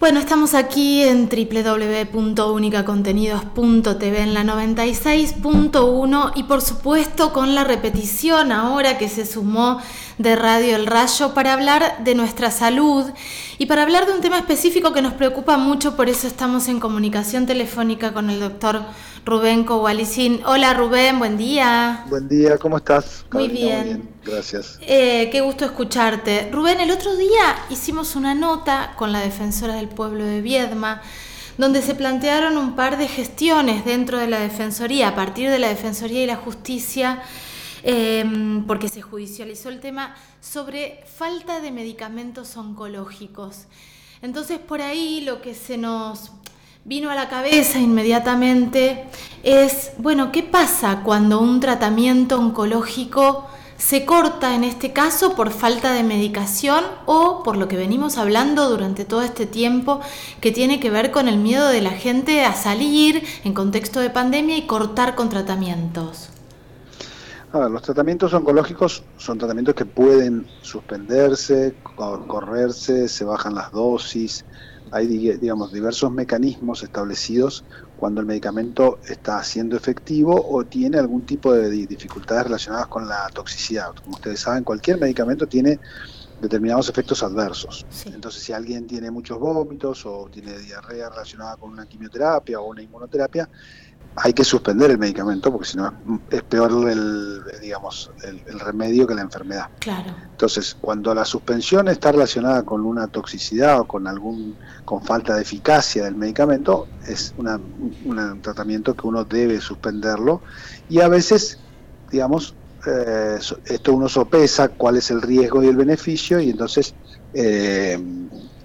Bueno, estamos aquí en www.unicacontenidos.tv en la 96.1 y por supuesto con la repetición ahora que se sumó de Radio El Rayo para hablar de nuestra salud y para hablar de un tema específico que nos preocupa mucho, por eso estamos en comunicación telefónica con el doctor Rubén Cowalicín. Hola Rubén, buen día. Buen día, ¿cómo estás? Muy bien. Gracias. Eh, qué gusto escucharte. Rubén, el otro día hicimos una nota con la defensora del pueblo de Viedma donde se plantearon un par de gestiones dentro de la Defensoría, a partir de la Defensoría y la Justicia, em, porque se judicializó el tema, sobre falta de medicamentos oncológicos. Entonces por ahí lo que se nos vino a la cabeza inmediatamente es, bueno, ¿qué pasa cuando un tratamiento oncológico se corta en este caso por falta de medicación o por lo que venimos hablando durante todo este tiempo que tiene que ver con el miedo de la gente a salir en contexto de pandemia y cortar con tratamientos? Los tratamientos oncológicos son tratamientos que pueden suspenderse, correrse, se bajan las dosis, hay digamos diversos mecanismos establecidos cuando el medicamento está siendo efectivo o tiene algún tipo de dificultades relacionadas con la toxicidad. Como ustedes saben, cualquier medicamento tiene determinados efectos adversos. Entonces, si alguien tiene muchos vómitos o tiene diarrea relacionada con una quimioterapia o una inmunoterapia, hay que suspender el medicamento porque si no es peor el, digamos, el, remedio que la enfermedad. Claro. Entonces, cuando la suspensión está relacionada con una toxicidad o con algún con falta de eficacia del medicamento, es un tratamiento que uno debe suspenderlo y a veces, digamos, eh, esto uno sopesa cuál es el riesgo y el beneficio y entonces eh,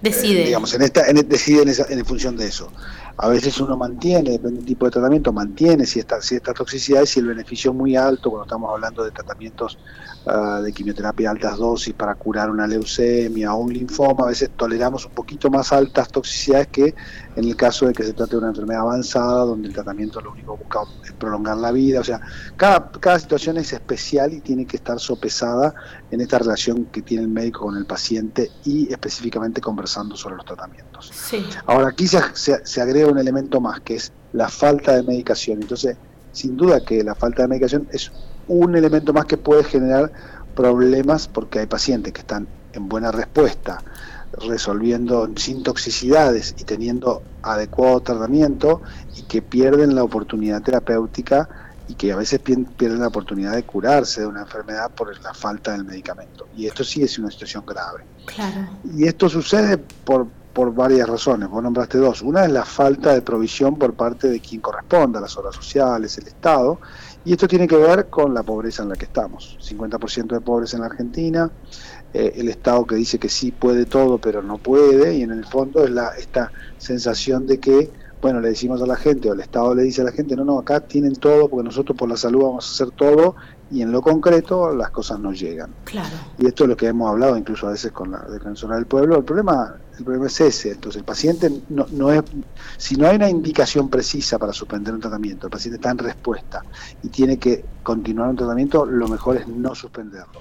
decide, eh, digamos, en esta, en, decide en, en función de eso. A veces uno mantiene, depende del tipo de tratamiento, mantiene si esta, si esta toxicidad y si el beneficio es muy alto, cuando estamos hablando de tratamientos ah, de quimioterapia a altas dosis para curar una leucemia o un linfoma, a veces toleramos un poquito más altas toxicidades que en el caso de que se trate de una enfermedad avanzada, donde el tratamiento lo único que busca es prolongar la vida. O sea, cada, cada situación es especial y tiene que estar sopesada en esta relación que tiene el médico con el paciente y específicamente conversando sobre los tratamientos. Ahora, aquí se, se agrega un elemento más, que es la falta de medicación. Entonces, sin duda que la falta de medicación es un elemento más que puede generar problemas porque hay pacientes que están en buena respuesta, resolviendo sin toxicidades y teniendo adecuado tratamiento y que pierden la oportunidad terapéutica y que a veces pierden la oportunidad de curarse de una enfermedad por la falta del medicamento. Y esto sí es una situación grave. Y esto sucede por por varias razones. Vos nombraste dos. Una es la falta de provisión por parte de quien corresponda, las obras sociales, el Estado, y esto tiene que ver con la pobreza en la que estamos. 50% de pobres en la Argentina, eh, el Estado que dice que sí puede todo, pero no puede, y en el fondo es la, esta sensación de que, bueno, le decimos a la gente, o el Estado le dice a la gente, no, no, acá tienen todo, porque nosotros por la salud vamos a hacer todo, y en lo concreto las cosas no llegan. Claro. Y esto es lo que hemos hablado incluso a veces con la defensora del pueblo. El problema, el problema es ese. Entonces el paciente no, no es, si no hay una indicación precisa para suspender un tratamiento, el paciente está en respuesta y tiene que continuar un tratamiento, lo mejor es no suspenderlo.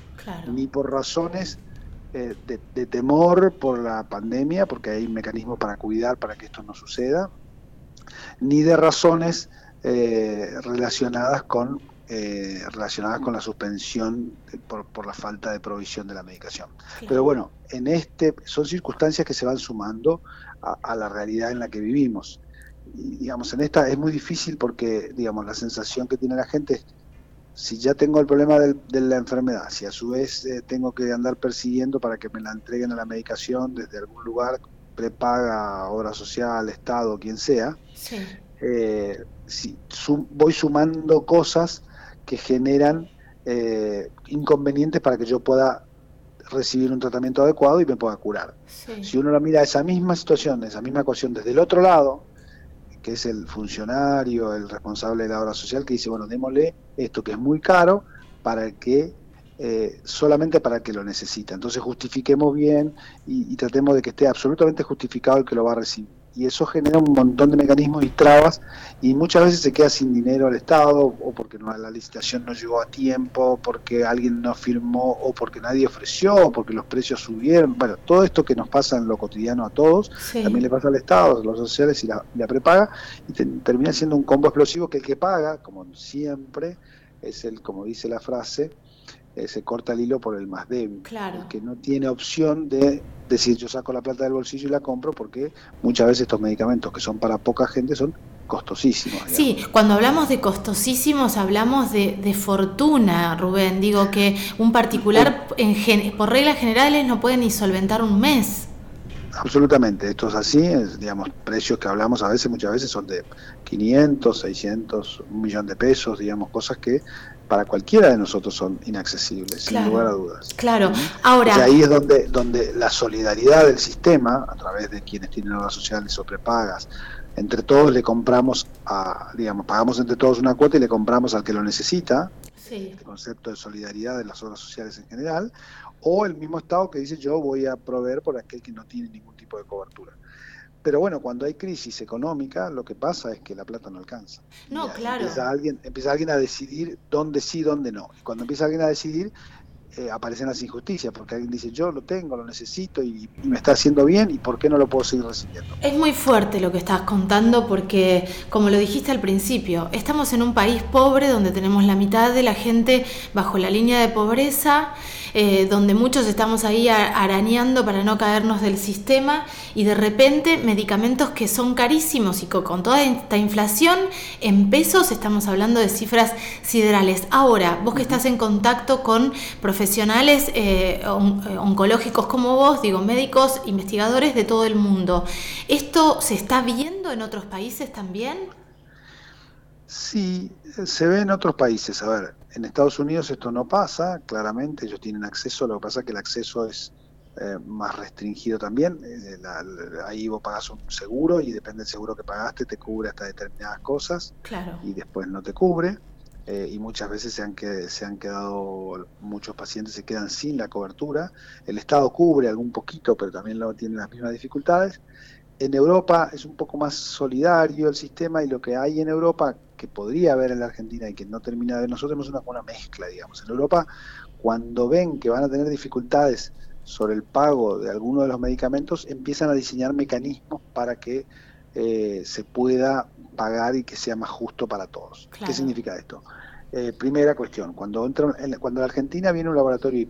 Ni por razones eh, de, temor por la pandemia, porque hay mecanismos para cuidar para que esto no suceda, ni de razones eh, relacionadas con eh, relacionadas con la suspensión por, la falta de provisión de la medicación. Pero bueno, en este son circunstancias que se van sumando a, la realidad en la que vivimos. Y, digamos, en esta es muy difícil porque, digamos, la sensación que tiene la gente es, si ya tengo el problema de la enfermedad, si a su vez eh, tengo que andar persiguiendo para que me la entreguen a la medicación desde algún lugar, prepaga, obra social, Estado, quien sea, eh, si voy sumando cosas que generan eh, inconvenientes para que yo pueda recibir un tratamiento adecuado y me pueda curar. Si uno la mira esa misma situación, esa misma ecuación desde el otro lado, que es el funcionario, el responsable de la obra social, que dice, bueno, démosle esto que es muy caro para que eh, solamente para el que lo necesita. Entonces justifiquemos bien y, tratemos de que esté absolutamente justificado el que lo va a recibir. Y eso genera un montón de mecanismos y trabas y muchas veces se queda sin dinero el Estado o porque no, la licitación no llegó a tiempo, porque alguien no firmó o porque nadie ofreció o porque los precios subieron. Bueno, todo esto que nos pasa en lo cotidiano a todos, también le pasa al Estado, a los sociales y la, prepaga y termina siendo un combo explosivo que el que paga, como siempre, es el, como dice la frase, eh, se corta el hilo por el más débil. Claro. que no tiene opción de decir yo saco la plata del bolsillo y la compro porque muchas veces estos medicamentos que son para poca gente son costosísimos. Sí, cuando hablamos de costosísimos hablamos de, fortuna, Rubén. Digo que un particular en, por reglas generales no puede ni solventar un mes. Absolutamente, esto es así, digamos, precios que hablamos a veces, muchas veces son de 500, 600, un millón de pesos, digamos, cosas que para cualquiera de nosotros son inaccesibles, sin lugar a dudas. Claro, ahora... Y ahí es donde, donde la solidaridad del sistema, a través de quienes tienen obras sociales o prepagas, entre todos le compramos, a, digamos, pagamos entre todos una cuota y le compramos al que lo necesita, sí. el concepto de solidaridad de las obras sociales en general, o el mismo Estado que dice yo voy a proveer por aquel que no tiene ningún tipo de cobertura. Pero bueno, cuando hay crisis económica, lo que pasa es que la plata no alcanza. No, claro. Empieza alguien, empieza alguien a decidir dónde sí, dónde no. Y cuando empieza alguien a decidir, eh, aparecen las injusticias, porque alguien dice yo lo tengo, lo necesito y, me está haciendo bien y por qué no lo puedo seguir recibiendo. Es muy fuerte lo que estás contando porque, como lo dijiste al principio, estamos en un país pobre donde tenemos la mitad de la gente bajo la línea de pobreza, eh, donde muchos estamos ahí arañando para no caernos del sistema y de repente medicamentos que son carísimos y con toda esta inflación en pesos estamos hablando de cifras siderales. Ahora, vos que estás en contacto con profesionales, eh, eh, oncológicos como vos, digo, médicos, investigadores de todo el mundo. ¿Esto se está viendo en otros países también? Sí, se ve en otros países. A ver, en Estados Unidos esto no pasa, claramente, ellos tienen acceso, lo que pasa es que el acceso es eh, más restringido también. ahí vos pagas un seguro y depende del seguro que pagaste, te cubre hasta determinadas cosas claro. y después no te cubre. Eh, y muchas veces se han, que, se han quedado, muchos pacientes se quedan sin la cobertura. El Estado cubre algún poquito, pero también lo tiene las mismas dificultades. En Europa es un poco más solidario el sistema y lo que hay en Europa, que podría haber en la Argentina y que no termina de nosotros, tenemos una buena mezcla, digamos. En Europa, cuando ven que van a tener dificultades sobre el pago de alguno de los medicamentos, empiezan a diseñar mecanismos para que eh, se pueda pagar y que sea más justo para todos. ¿Qué significa esto? Eh, primera cuestión, cuando, entra, cuando la Argentina viene a un laboratorio y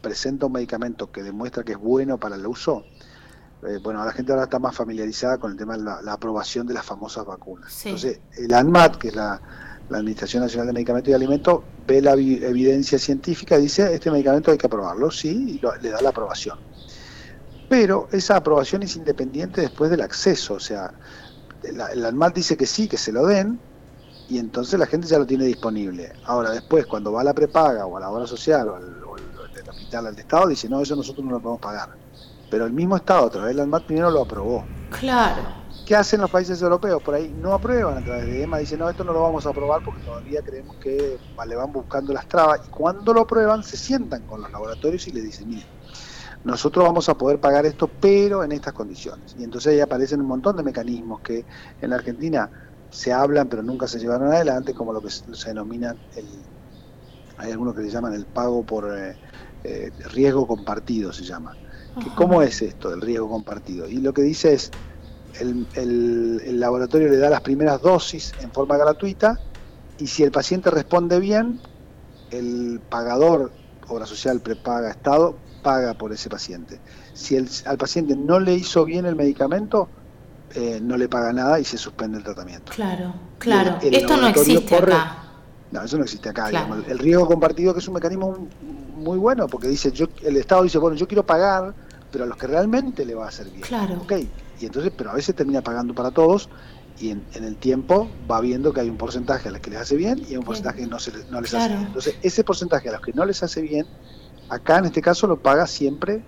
presenta un medicamento que demuestra que es bueno para el uso, eh, bueno, la gente ahora está más familiarizada con el tema de la, aprobación de las famosas vacunas. Entonces, el ANMAT, que es la, Administración Nacional de Medicamentos y Alimentos, ve la evidencia científica y dice, este medicamento hay que aprobarlo, sí, y le da la aprobación. Pero esa aprobación es independiente después del acceso, o sea, el ANMAT dice que sí, que se lo den, y entonces la gente ya lo tiene disponible. Ahora, después, cuando va a la prepaga o a la obra social o al, hospital, al Estado, dice, no, eso nosotros no lo podemos pagar. Pero el mismo Estado, a través del ANMAT, primero lo aprobó. Claro. ¿Qué hacen los países europeos? Por ahí no aprueban a través de EMA, dicen, no, esto no lo vamos a aprobar porque todavía creemos que le van buscando las trabas. Y cuando lo aprueban, se sientan con los laboratorios y le dicen, mire, nosotros vamos a poder pagar esto, pero en estas condiciones. Y entonces ahí aparecen un montón de mecanismos que en la Argentina se hablan, pero nunca se llevaron adelante, como lo que se denomina el, hay algunos que se llaman el pago por eh, eh, riesgo compartido, se llama. ¿Cómo es esto del riesgo compartido? Y lo que dice es, el, el laboratorio le da las primeras dosis en forma gratuita y si el paciente responde bien, el pagador, obra social, prepaga, Estado, paga por ese paciente. Si el, al paciente no le hizo bien el medicamento, eh, no le paga nada y se suspende el tratamiento. Claro, claro. Esto no existe acá. No, eso no existe acá. El riesgo compartido que es un mecanismo muy bueno porque dice, yo, el Estado dice, bueno, yo quiero pagar, pero a los que realmente le va a hacer bien. Claro. Okay. Y entonces, pero a veces termina pagando para todos y en, el tiempo va viendo que hay un porcentaje a los que les hace bien y un porcentaje que no, se, no les hace bien. Entonces, ese porcentaje a los que no les hace bien Acá en este caso lo paga siempre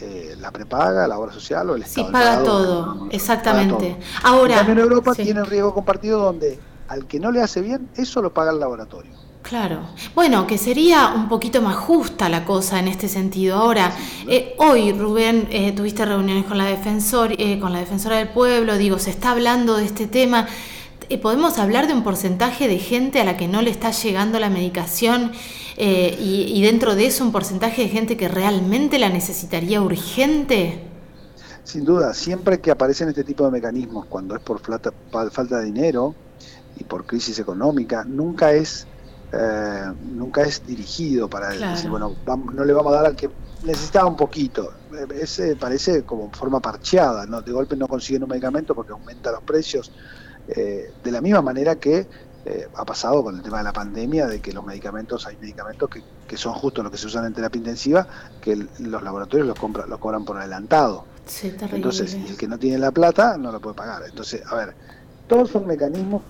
eh, la prepaga, la obra social o el Estado. Sí, paga todo, exactamente. Ahora, también en Europa tiene el riesgo compartido donde al que no le hace bien, eso lo paga el laboratorio. Claro. Bueno, que sería un poquito más justa la cosa en este sentido. Ahora, eh, hoy, Rubén, eh, tuviste reuniones con la, defensor, eh, con la defensora del pueblo, digo, se está hablando de este tema. ¿Podemos hablar de un porcentaje de gente a la que no le está llegando la medicación y, y dentro de eso un porcentaje de gente que realmente la necesitaría urgente? Sin duda, siempre que aparecen este tipo de mecanismos, cuando es por falta, falta de dinero y por crisis económica, nunca es eh, nunca es dirigido para decir, bueno, no le vamos a dar al que necesitaba un poquito. Ese parece como forma parcheada, ¿no? De golpe no consiguen un medicamento porque aumenta los precios. Eh, de la misma manera que eh, ha pasado con el tema de la pandemia, de que los medicamentos, hay medicamentos que, que son justo los que se usan en terapia intensiva, que los laboratorios los, compran, los cobran por adelantado. Entonces, el que no tiene la plata no lo puede pagar. Entonces, a ver, todos son mecanismos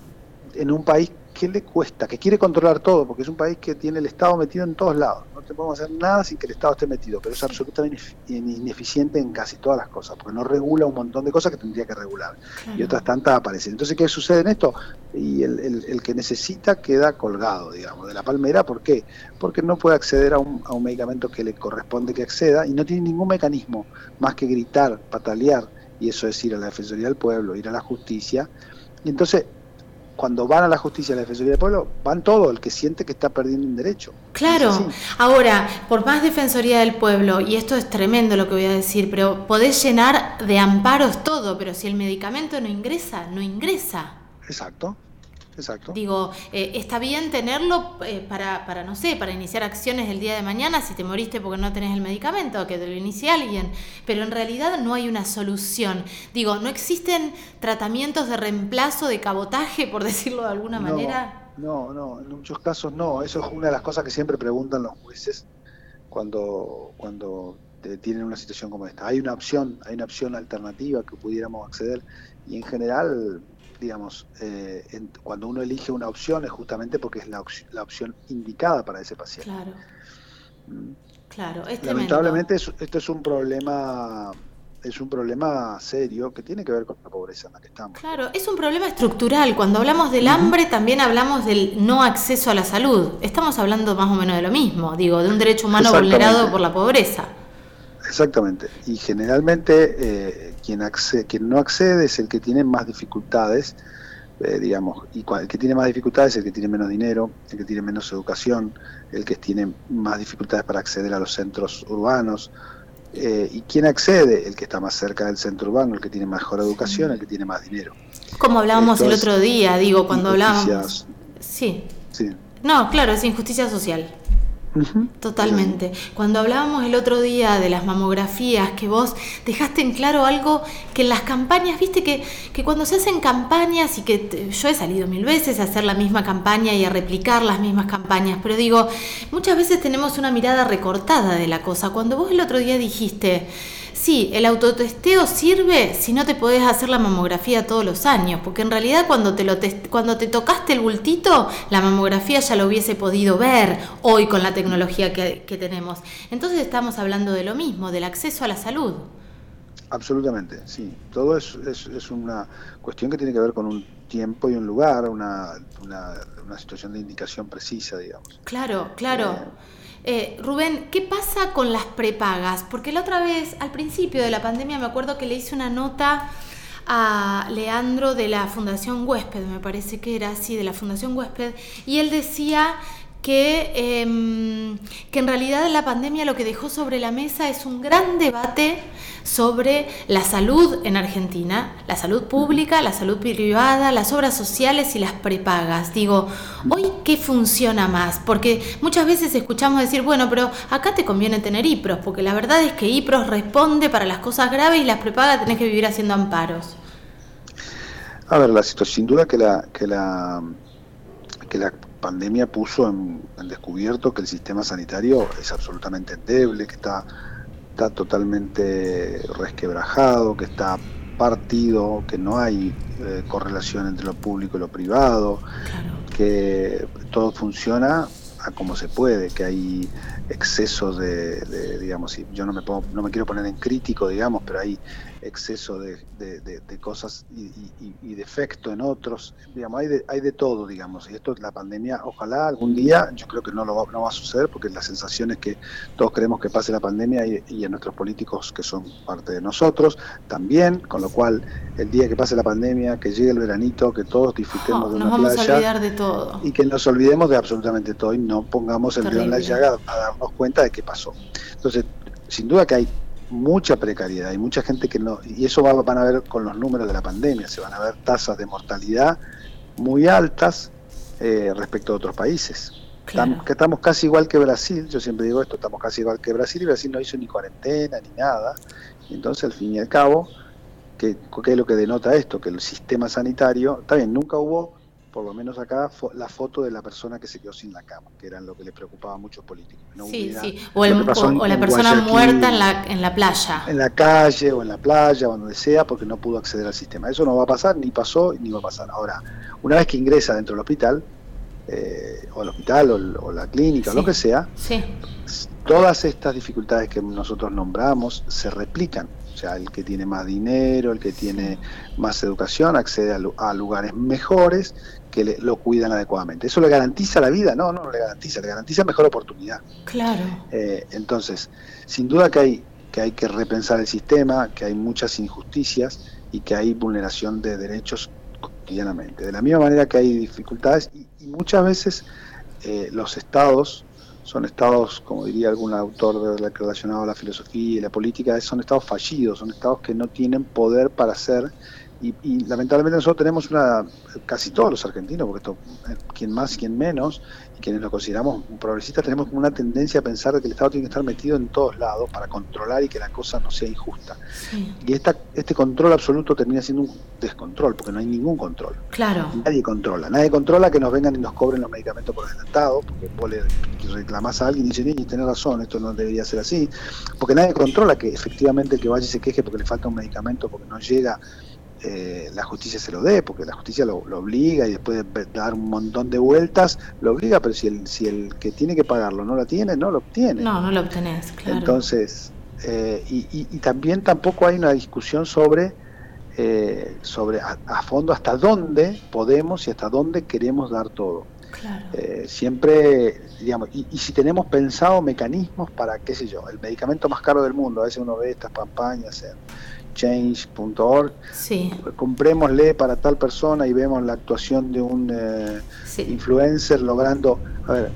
en un país que le cuesta, que quiere controlar todo, porque es un país que tiene el Estado metido en todos lados. No te podemos hacer nada sin que el Estado esté metido, pero es absolutamente ineficiente en casi todas las cosas, porque no regula un montón de cosas que tendría que regular. Y otras tantas aparecen. Entonces, ¿qué sucede en esto? Y el, que necesita queda colgado, digamos, de la palmera. ¿Por qué? Porque no puede acceder a un, a un medicamento que le corresponde que acceda y no tiene ningún mecanismo más que gritar, patalear, y eso es ir a la Defensoría del Pueblo, ir a la justicia. Y entonces cuando van a la justicia, a la Defensoría del Pueblo, van todo, el que siente que está perdiendo un derecho. Claro, ahora, por más Defensoría del Pueblo, y esto es tremendo lo que voy a decir, pero podés llenar de amparos todo, pero si el medicamento no ingresa, no ingresa. Exacto. Exacto. Digo, eh, está bien tenerlo eh, para, para, no sé, para iniciar acciones el día de mañana si te moriste porque no tenés el medicamento, que te lo inicie alguien, pero en realidad no hay una solución. Digo, ¿no existen tratamientos de reemplazo, de cabotaje, por decirlo de alguna manera? No, no, en muchos casos no. Eso es una de las cosas que siempre preguntan los jueces cuando, cuando tienen una situación como esta. Hay una opción, hay una opción alternativa que pudiéramos acceder y en general digamos, eh, cuando uno elige una opción es justamente porque es la, la opción indicada para ese paciente. Claro. Mm. Claro, Lamentablemente esto es un problema es un problema serio que tiene que ver con la pobreza en la que estamos. Claro, es un problema estructural. Cuando hablamos del hambre también hablamos del no acceso a la salud. Estamos hablando más o menos de lo mismo, digo, de un derecho humano vulnerado por la pobreza. Exactamente. Y generalmente eh, quien, accede, quien no accede es el que tiene más dificultades, eh, digamos, y el que tiene más dificultades es el que tiene menos dinero, el que tiene menos educación, el que tiene más dificultades para acceder a los centros urbanos. Eh, ¿Y quién accede? El que está más cerca del centro urbano, el que tiene mejor educación, el que tiene más dinero. Como hablábamos el otro día, digo, cuando hablábamos... Sí. sí. No, claro, es injusticia social. Totalmente. Cuando hablábamos el otro día de las mamografías, que vos dejaste en claro algo que en las campañas, viste que, que cuando se hacen campañas y que yo he salido mil veces a hacer la misma campaña y a replicar las mismas campañas, pero digo, muchas veces tenemos una mirada recortada de la cosa. Cuando vos el otro día dijiste, Sí, el autotesteo sirve si no te podés hacer la mamografía todos los años, porque en realidad cuando te, lo cuando te tocaste el bultito, la mamografía ya lo hubiese podido ver hoy con la tecnología que, tenemos. Entonces estamos hablando de lo mismo, del acceso a la salud. Absolutamente, sí. Todo es, es, una cuestión que tiene que ver con un tiempo y un lugar, una, una, situación de indicación precisa, digamos. Claro, claro. Eh, eh, Rubén, ¿qué pasa con las prepagas? Porque la otra vez, al principio de la pandemia, me acuerdo que le hice una nota a Leandro de la Fundación Huésped, me parece que era así, de la Fundación Huésped, y él decía que, em, que en realidad la pandemia lo que dejó sobre la mesa es un gran debate sobre la salud en Argentina, la salud pública, la salud privada, las obras sociales y las prepagas. Digo, ¿hoy qué funciona más? Porque muchas veces escuchamos decir, bueno, pero acá te conviene tener IPROS, porque la verdad es que IPROS responde para las cosas graves y las prepagas tenés que vivir haciendo amparos. A ver, la situación, sin duda que la, que la, que la pandemia puso en, descubierto que el sistema sanitario es absolutamente endeble, que está, está totalmente resquebrajado, que está partido, que no hay eh, correlación entre lo público y lo privado, que todo funciona a como se puede, que hay excesos de, digamos, yo no me, no me quiero poner en crítico, digamos, pero hay exceso de, cosas y, defecto en otros. Digamos, hay de, hay de todo, digamos. Y esto, la pandemia, ojalá algún día, yo creo que no, lo va, no va a suceder porque la sensación es que todos queremos que pase la pandemia y, y a nuestros políticos que son parte de nosotros también, con lo cual el día que pase la pandemia, que llegue el veranito, que todos disfrutemos de una nos vamos a olvidar de todo. Y que nos olvidemos de absolutamente todo y no pongamos el dedo en la llaga a darnos cuenta de qué pasó. Entonces, sin duda que hay mucha precariedad, hay mucha gente que no, y eso va, van a ver con los números de la pandemia, se van a ver tasas de mortalidad muy altas eh, respecto a otros países. que estamos casi igual que Brasil, yo siempre digo esto, estamos casi igual que Brasil y Brasil no hizo ni cuarentena ni nada, entonces al fin y al cabo, ¿qué, ¿qué es lo que denota esto? Que el sistema sanitario, está bien, nunca hubo por lo menos acá, la foto de la persona que se quedó sin la cama, que era lo que le preocupaba a muchos políticos. sí, sí. O, la persona muerta en la, en la playa. En la calle o en la playa o donde sea, porque no pudo acceder al sistema. Eso no va a pasar, ni pasó, ni va a pasar. Ahora, una vez que ingresa dentro del hospital, eh, o el hospital o, la clínica, o lo que sea, todas estas dificultades que nosotros nombramos se replican o sea, el que tiene más dinero, el que tiene más educación, accede a, lugares mejores que lo cuidan adecuadamente. ¿Eso le garantiza la vida? No, no, le garantiza, le garantiza mejor oportunidad. Claro. Eh, entonces, sin duda que hay, que hay que repensar el sistema, que hay muchas injusticias y que hay vulneración de derechos cotidianamente. De la misma manera que hay dificultades y, muchas veces eh, los estados son estados, como diría algún autor relacionado a la filosofía y la política, son estados fallidos, son estados que no tienen poder para hacer y, lamentablemente nosotros tenemos una, casi todos los argentinos, porque esto, eh, quien más, quien menos, y quienes lo consideramos progresistas, tenemos como una tendencia a pensar que el Estado tiene que estar metido en todos lados para controlar y que la cosa no sea injusta. Y esta, este control absoluto termina siendo un descontrol, porque no hay ningún control. Claro. Nadie controla. Nadie controla que nos vengan y nos cobren los medicamentos por adelantado, porque vos le reclamás a alguien y dice, y tenés razón, esto no debería ser así. Porque nadie controla que efectivamente el que vaya y se queje porque le falta un medicamento, porque no llega eh, la justicia se lo dé, porque la justicia lo, obliga y después de dar un montón de vueltas, lo obliga, pero si el, si el que tiene que pagarlo no lo tiene, no lo obtiene. No, no lo obtenés, claro. Entonces, eh, y, también tampoco hay una discusión sobre, eh, sobre a, fondo hasta dónde podemos y hasta dónde queremos dar todo. Claro. siempre, digamos, y, y, si tenemos pensado mecanismos para, qué sé yo, el medicamento más caro del mundo, a veces uno ve estas campañas en change.org, sí. comprémosle para tal persona y vemos la actuación de un eh, influencer logrando, a ver,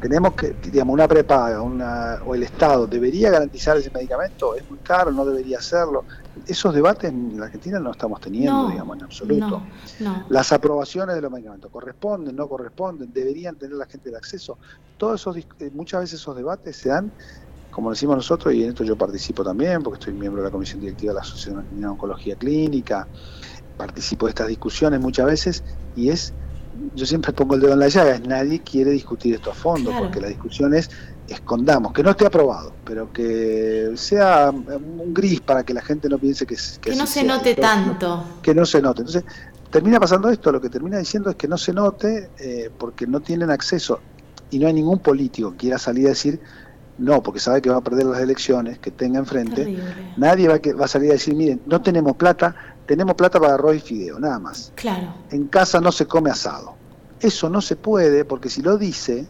tenemos que, digamos, una prepaga una, o el Estado debería garantizar ese medicamento, es muy caro, no debería hacerlo. Esos debates en la Argentina no estamos teniendo, digamos, en absoluto. Las aprobaciones de los medicamentos corresponden, no corresponden, deberían tener la gente el acceso. Todos esos, eh, muchas veces esos debates se dan como decimos nosotros, y en esto yo participo también, porque estoy miembro de la Comisión Directiva de la Asociación de Oncología Clínica, participo de estas discusiones muchas veces, y es, yo siempre pongo el dedo en la llaga, nadie quiere discutir esto a fondo, porque la discusión es, escondamos, que no esté aprobado, pero que sea un gris para que la gente no piense que... Que, que no se note tanto. Que no se note. Entonces, termina pasando esto, lo que termina diciendo es que no se note eh, porque no tienen acceso y no hay ningún político que quiera salir a decir no, porque sabe que va a perder las elecciones que tenga enfrente. Nadie va a, va a salir a decir, miren, no tenemos plata, tenemos plata para arroz y fideo, nada más. Claro. En casa no se come asado. Eso no se puede porque si lo dice,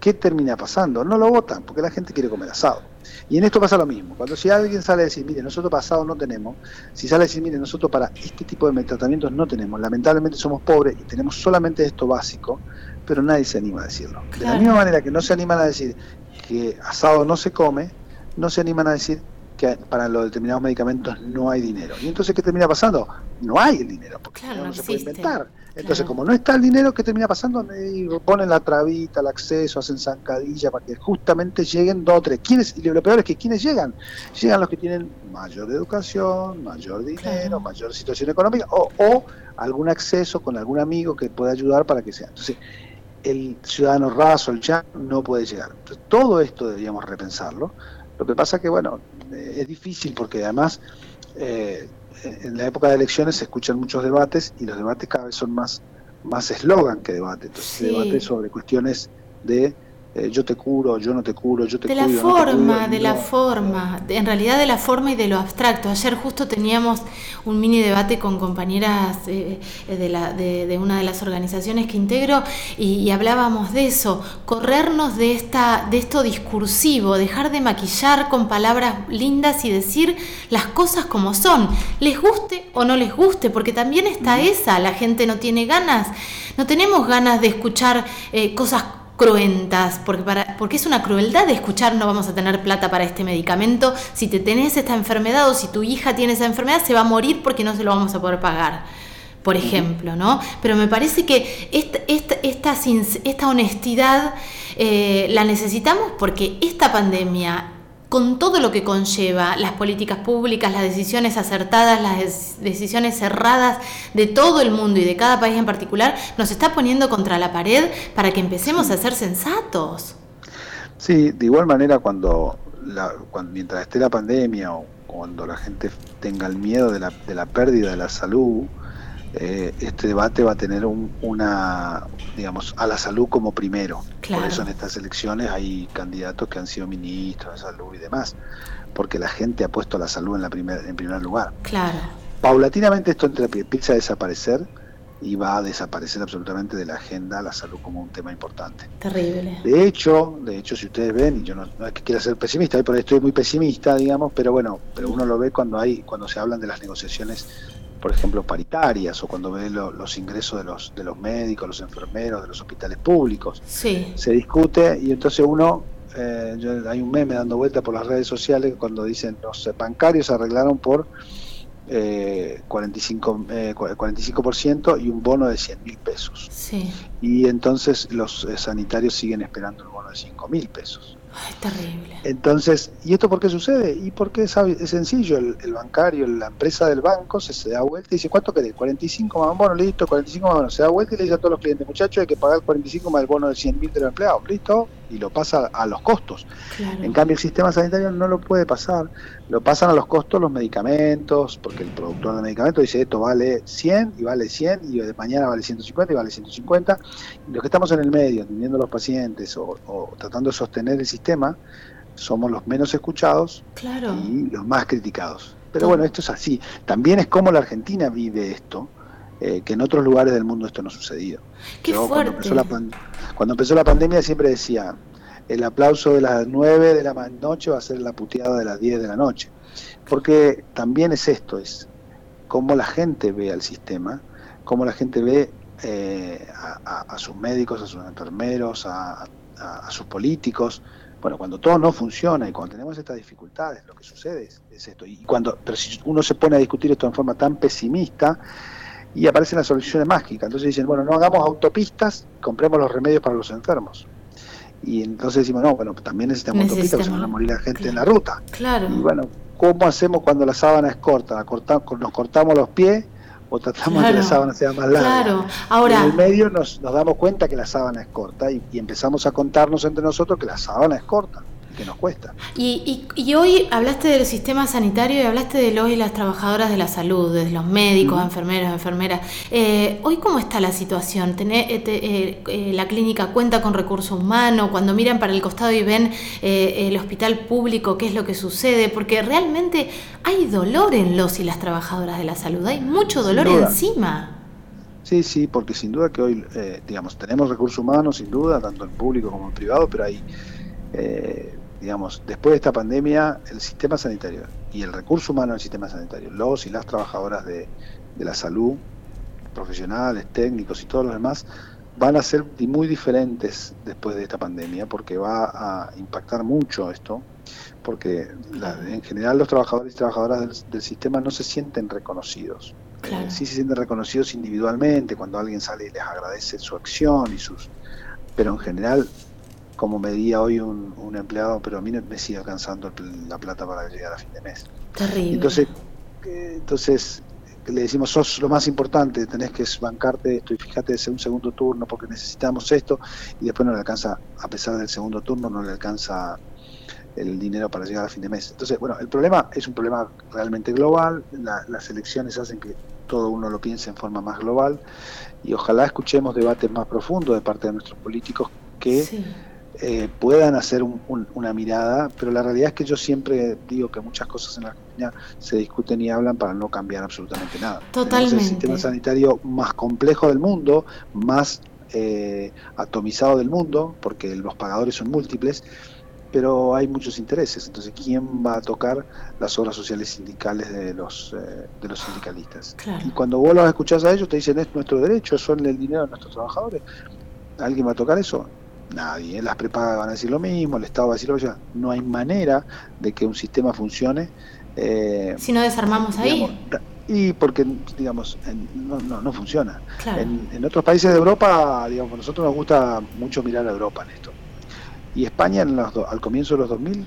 ¿qué termina pasando? No lo votan porque la gente quiere comer asado. Y en esto pasa lo mismo. Cuando si alguien sale a decir, mire, nosotros para asado no tenemos, si sale a decir, mire, nosotros para este tipo de tratamientos no tenemos, lamentablemente somos pobres y tenemos solamente esto básico, pero nadie se anima a decirlo. De la misma manera que no se animan a decir, que asado no se come, no se animan a decir que para los determinados medicamentos no hay dinero. ¿Y entonces qué termina pasando? No hay el dinero, porque no, se puede inventar. Entonces, como no está el dinero, ¿qué termina pasando? Ponen la trabita, el acceso, hacen zancadilla para que justamente lleguen dos o tres. ¿Quiénes? Y lo peor es que ¿quiénes llegan? Llegan los que tienen mayor educación, mayor dinero, mayor situación económica o, o algún acceso con algún amigo que pueda ayudar para que sea. Entonces, el ciudadano raso, el ya, no puede llegar. todo esto deberíamos repensarlo. Lo que pasa que, bueno, eh, es difícil porque además eh, en la época de elecciones se escuchan muchos debates y los debates cada vez son más más eslogan que debate. Entonces, debate sobre cuestiones de eh, yo te curo, yo no te curo, yo te de la forma, de la forma, en realidad de la forma y de lo abstracto. Ayer justo teníamos un mini debate con compañeras eh, de, la, de, una de las organizaciones que integro y, hablábamos de eso, corrernos de, esta, de esto discursivo, dejar de maquillar con palabras lindas y decir las cosas como son, les guste o no les guste, porque también está esa, la gente no tiene ganas, no tenemos ganas de escuchar eh, cosas cruentas, porque, para, porque es una crueldad de escuchar no vamos a tener plata para este medicamento, si te tenés esta enfermedad o si tu hija tiene esa enfermedad se va a morir porque no se lo vamos a poder pagar, por ejemplo, ¿no? Pero me parece que esta, esta, esta, honestidad eh, la necesitamos porque esta pandemia con todo lo que conlleva las políticas públicas, las decisiones acertadas, las decisiones cerradas de todo el mundo y de cada país en particular, nos está poniendo contra la pared para que empecemos a ser sensatos. Sí, de igual manera cuando, mientras esté la pandemia o cuando la gente tenga el miedo de la, de la pérdida de la salud, eh, este debate va a tener una, digamos, a la salud como primero. Por eso en estas elecciones hay candidatos que han sido ministros de salud y demás, porque la gente ha puesto a la salud en, la primer, en primer lugar. Claro. Paulatinamente esto empieza a desaparecer y va a desaparecer absolutamente de la agenda la salud como un tema importante. Terrible. De hecho, de hecho si ustedes ven, y yo no, es que quiera ser pesimista, por ahí estoy muy pesimista, digamos, pero bueno, pero uno lo ve cuando hay cuando se hablan de las negociaciones por ejemplo, paritarias o cuando ve los ingresos de los, de los médicos, los enfermeros, de los hospitales públicos. Sí. Se discute y entonces uno, eh, hay un meme dando vuelta por las redes sociales cuando dicen los bancarios arreglaron por eh, 45, eh, 45% y un bono de 100 mil pesos. Sí. Y entonces los eh, sanitarios siguen esperando el bono de 5 mil pesos. Ay, terrible. Entonces, ¿y esto por qué sucede? Y porque es, es sencillo, el, bancario, la empresa del banco se, da vuelta y dice, ¿cuánto querés? 45 más bono, listo, 45 más bono. Se da vuelta y le dice a todos los clientes, muchachos, hay que pagar 45 más el bono de 100 mil de los empleados, listo, y lo pasa a los costos. En cambio, el sistema sanitario no lo puede pasar, lo pasan a los costos los medicamentos, porque el productor de medicamentos dice, esto vale 100 y vale 100 y de mañana vale 150 y vale 150. Y los que estamos en el medio, atendiendo a los pacientes o, o tratando de sostener el sistema, tema somos los menos escuchados y los más criticados. Pero bueno, esto es así. También es como la Argentina vive esto, eh, que en otros lugares del mundo esto no ha sucedido. Cuando empezó, la cuando empezó la pandemia siempre decía, el aplauso de las 9 de la noche va a ser la puteada de las 10 de la noche. Porque también es esto, es cómo la gente ve al sistema, cómo la gente ve eh, a, sus médicos, a sus enfermeros, a sus políticos, bueno, cuando todo no funciona y cuando tenemos estas dificultades, lo que sucede es, esto. Y cuando, pero si uno se pone a discutir esto en forma tan pesimista, y aparecen las soluciones mágicas. Entonces dicen, bueno, no hagamos autopistas, compremos los remedios para los enfermos. Y entonces decimos, no, bueno, también necesitamos, autopistas, porque se van a morir la gente en la ruta. Claro. Y bueno, ¿cómo hacemos cuando la sábana es corta? nos cortamos los pies o tratamos de que la sábana sea más larga. Claro, ahora. en el medio nos, nos damos cuenta que la sábana es corta y, y, empezamos a contarnos entre nosotros que la sábana es corta que nos cuesta. Y, y, hoy hablaste del sistema sanitario y hablaste de los y las trabajadoras de la salud, de los médicos, enfermeros, enfermeras. Eh, hoy, ¿cómo está la situación? Eh, eh, ¿La clínica cuenta con recursos humanos? Cuando miran para el costado y ven el hospital público, ¿qué es lo que sucede? Porque realmente hay dolor en los y las trabajadoras de la salud, hay mucho dolor encima. Sí, sí, porque sin duda que hoy, digamos, tenemos recursos humanos, sin duda, tanto en público como en privado, pero hay digamos, después de esta pandemia, el sistema sanitario y el recurso humano del sistema sanitario, los y las trabajadoras de, la salud, profesionales, técnicos y todos los demás, van a ser muy diferentes después de esta pandemia, porque va a impactar mucho esto, porque en general los trabajadores y trabajadoras del, sistema no se sienten reconocidos. Eh, sí se sienten reconocidos individualmente, cuando alguien sale y les agradece su acción y sus... Pero en general como medía hoy un, empleado, pero a mí me sigue alcanzando la plata para llegar a fin de mes. Terrible. Entonces, entonces le decimos, sos lo más importante, tenés que bancarte esto y fíjate de un segundo turno porque necesitamos esto y después no le alcanza, a pesar del segundo turno, no le alcanza el dinero para llegar a fin de mes. Entonces, bueno, el problema es un problema realmente global, las elecciones hacen que todo uno lo piense en forma más global y ojalá escuchemos debates más profundos de parte de nuestros políticos que eh, puedan hacer una mirada, pero la realidad es que yo siempre digo que muchas cosas en la Argentina se discuten y hablan para no cambiar absolutamente nada. Totalmente. Es el sistema sanitario más complejo del mundo, más eh, atomizado del mundo, porque los pagadores son múltiples, pero hay muchos intereses. Entonces, ¿quién va a tocar las obras sociales sindicales de los, eh, de los sindicalistas? Y cuando vos los escuchás a ellos, te dicen, es nuestro derecho, son el dinero de nuestros trabajadores. ¿Alguien va a tocar eso? Nadie. Las prepagas van a decir lo mismo, el Estado va a decir lo mismo. No hay manera de que un sistema funcione. Eh, si no desarmamos ahí. Y porque, digamos, no, no, no funciona. En, otros países de Europa, digamos, a nosotros nos gusta mucho mirar a Europa en esto. Y España en al comienzo de los 2000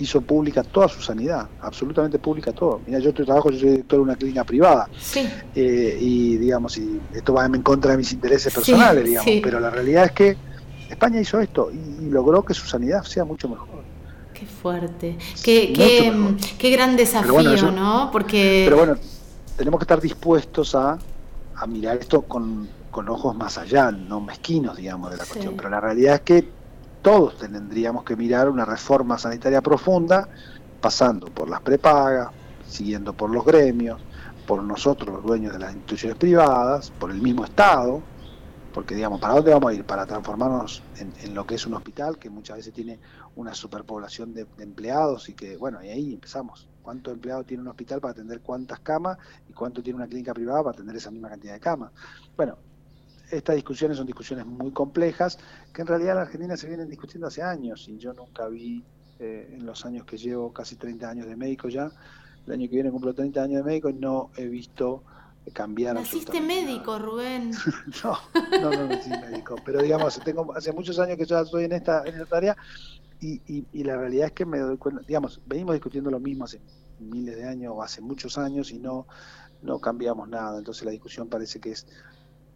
hizo pública toda su sanidad, absolutamente pública todo. Mira, yo trabajo, yo soy director de una clínica privada. Sí. Eh, y digamos, y esto va en contra de mis intereses personales, digamos, pero la realidad es que España hizo esto y, logró que su sanidad sea mucho mejor. Qué fuerte, qué, qué, qué, gran desafío, ¿no? Porque... Pero bueno, tenemos que estar dispuestos a, a mirar esto con, con, ojos más allá, no mezquinos, digamos, de la cuestión. Pero la realidad es que todos tendríamos que mirar una reforma sanitaria profunda, pasando por las prepagas, siguiendo por los gremios, por nosotros los dueños de las instituciones privadas, por el mismo Estado, porque digamos, ¿para dónde vamos a ir? Para transformarnos en, lo que es un hospital que muchas veces tiene una superpoblación de, empleados y que, bueno, y ahí empezamos. ¿Cuánto empleado tiene un hospital para atender cuántas camas y cuánto tiene una clínica privada para atender esa misma cantidad de camas? Bueno, estas discusiones son discusiones muy complejas que en realidad en la Argentina se vienen discutiendo hace años y yo nunca vi eh, en los años que llevo, casi 30 años de médico ya, el año que viene cumplo 30 años de médico y no he visto cambiar ¿Naciste médico, Rubén? no, no, no nací médico, pero digamos, tengo hace muchos años que yo estoy en esta, en esta área y, y, la realidad es que me doy cuenta, digamos, venimos discutiendo lo mismo hace miles de años o hace muchos años y no, no cambiamos nada, entonces la discusión parece que es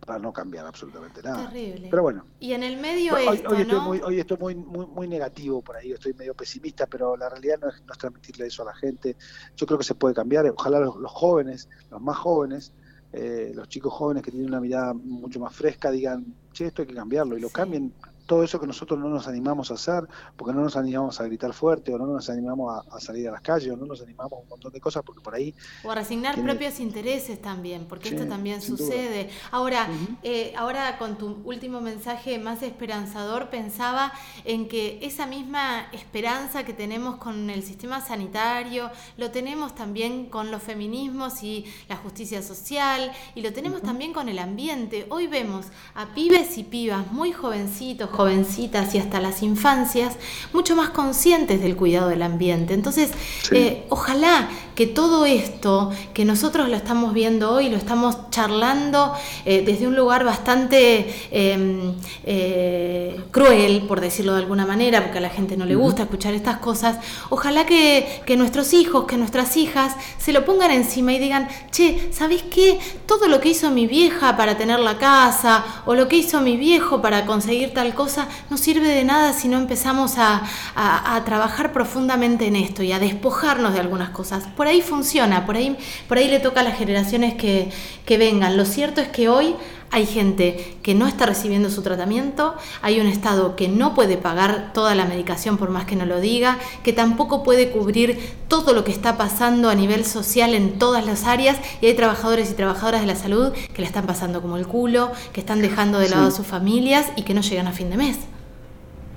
para no cambiar absolutamente nada. Terrible. Pero bueno. Y en el medio hoy, estoy, muy, hoy estoy muy, muy, muy negativo por ahí, estoy medio pesimista, pero la realidad no es, no es transmitirle eso a la gente. Yo creo que se puede cambiar. Ojalá los, los jóvenes, los más jóvenes, eh, los chicos jóvenes que tienen una mirada mucho más fresca digan, che, esto hay que cambiarlo, y lo cambien todo eso que nosotros no nos animamos a hacer, porque no nos animamos a gritar fuerte, o no nos animamos a, salir a las calles, o no nos animamos a un montón de cosas, porque por ahí... O a resignar propios intereses también, porque esto también sucede. Ahora, eh, ahora con tu último mensaje más esperanzador, pensaba en que esa misma esperanza que tenemos con el sistema sanitario, lo tenemos también con los feminismos y la justicia social, y lo tenemos también con el ambiente. Hoy vemos a pibes y pibas muy jovencitos, jovencitas y hasta las infancias mucho más conscientes del cuidado del ambiente. Entonces, eh, ojalá que todo esto que nosotros lo estamos viendo hoy, lo estamos charlando eh, desde un lugar bastante em, eh, cruel, por decirlo de alguna manera, porque a la gente no le gusta escuchar estas cosas, ojalá que, que nuestros hijos, que nuestras hijas se lo pongan encima y digan, che, ¿sabéis qué? Todo lo que hizo mi vieja para tener la casa, o lo que hizo mi viejo para conseguir tal cosa, no sirve de nada si no empezamos a, a trabajar profundamente en esto y a despojarnos de algunas cosas por ahí funciona, por ahí, por ahí le toca a las generaciones que, que vengan. Lo cierto es que hoy hay gente que no está recibiendo su tratamiento, hay un Estado que no puede pagar toda la medicación por más que no lo diga, que tampoco puede cubrir todo lo que está pasando a nivel social en todas las áreas y hay trabajadores y trabajadoras de la salud que la están pasando como el culo, que están dejando de lado a sus familias y que no llegan a fin de mes.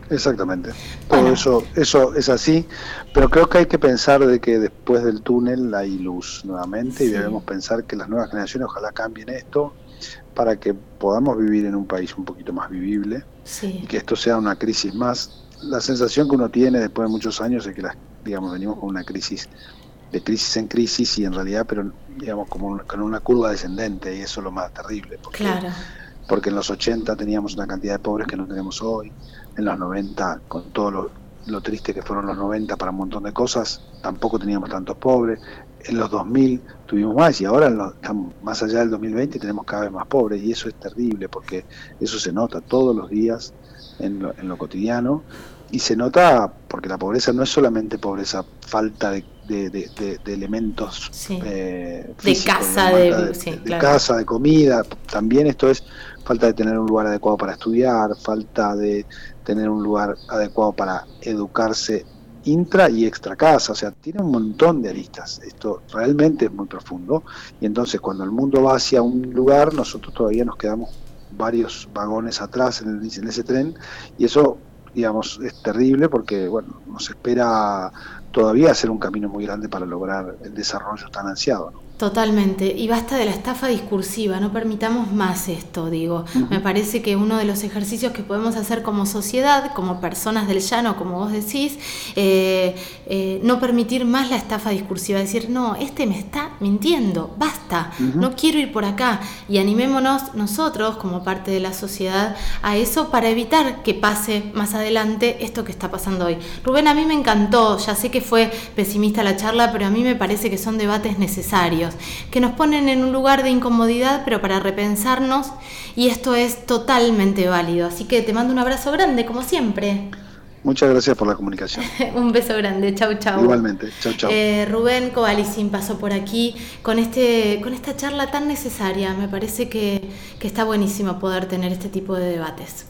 Exactamente. Todo eso, eso es así, pero creo que hay que pensar de que después del túnel hay luz nuevamente y debemos pensar que las nuevas generaciones ojalá cambien esto para que podamos vivir en un país un poquito más vivible y que esto sea una crisis más. La sensación que uno tiene después de muchos años es que las, digamos, venimos con una crisis de crisis en crisis y en realidad, pero digamos como con una curva descendente y eso es lo más terrible. Porque, claro. porque en los 80 teníamos una cantidad de pobres que no tenemos hoy en los 90, con todo lo, triste que fueron los 90 para un montón de cosas, tampoco teníamos tantos pobres. En los 2000 tuvimos más y ahora más allá del 2020 tenemos cada vez más pobres y eso es terrible porque eso se nota todos los días en lo, en lo cotidiano y se nota porque la pobreza no es solamente pobreza, falta de, de, elementos eh, de casa, de, casa, de comida, también esto es falta de tener un lugar adecuado para estudiar, falta de, tener un lugar adecuado para educarse intra y extra casa, o sea, tiene un montón de aristas. Esto realmente es muy profundo. Y entonces cuando el mundo va hacia un lugar, nosotros todavía nos quedamos varios vagones atrás en, en ese tren y eso, digamos, es terrible porque, bueno, nos espera todavía hacer un camino muy grande para lograr el desarrollo tan ansiado. ¿no? Totalmente, y basta de la estafa discursiva, no permitamos más esto, digo. Me parece que uno de los ejercicios que podemos hacer como sociedad, como personas del llano, como vos decís, eh, eh, no permitir más la estafa discursiva, decir, no, este me está mintiendo, basta, no quiero ir por acá, y animémonos nosotros, como parte de la sociedad, a eso para evitar que pase más adelante esto que está pasando hoy. Rubén, a mí me encantó, ya sé que fue pesimista la charla, pero a mí me parece que son debates necesarios que nos ponen en un lugar de incomodidad, pero para repensarnos, y esto es totalmente válido. Así que te mando un abrazo grande, como siempre. Muchas gracias por la comunicación. un beso grande, chau chau. Igualmente, chau chau. Eh, Rubén Covalicín pasó por aquí con, este, con esta charla tan necesaria. Me parece que, que está buenísimo poder tener este tipo de debates.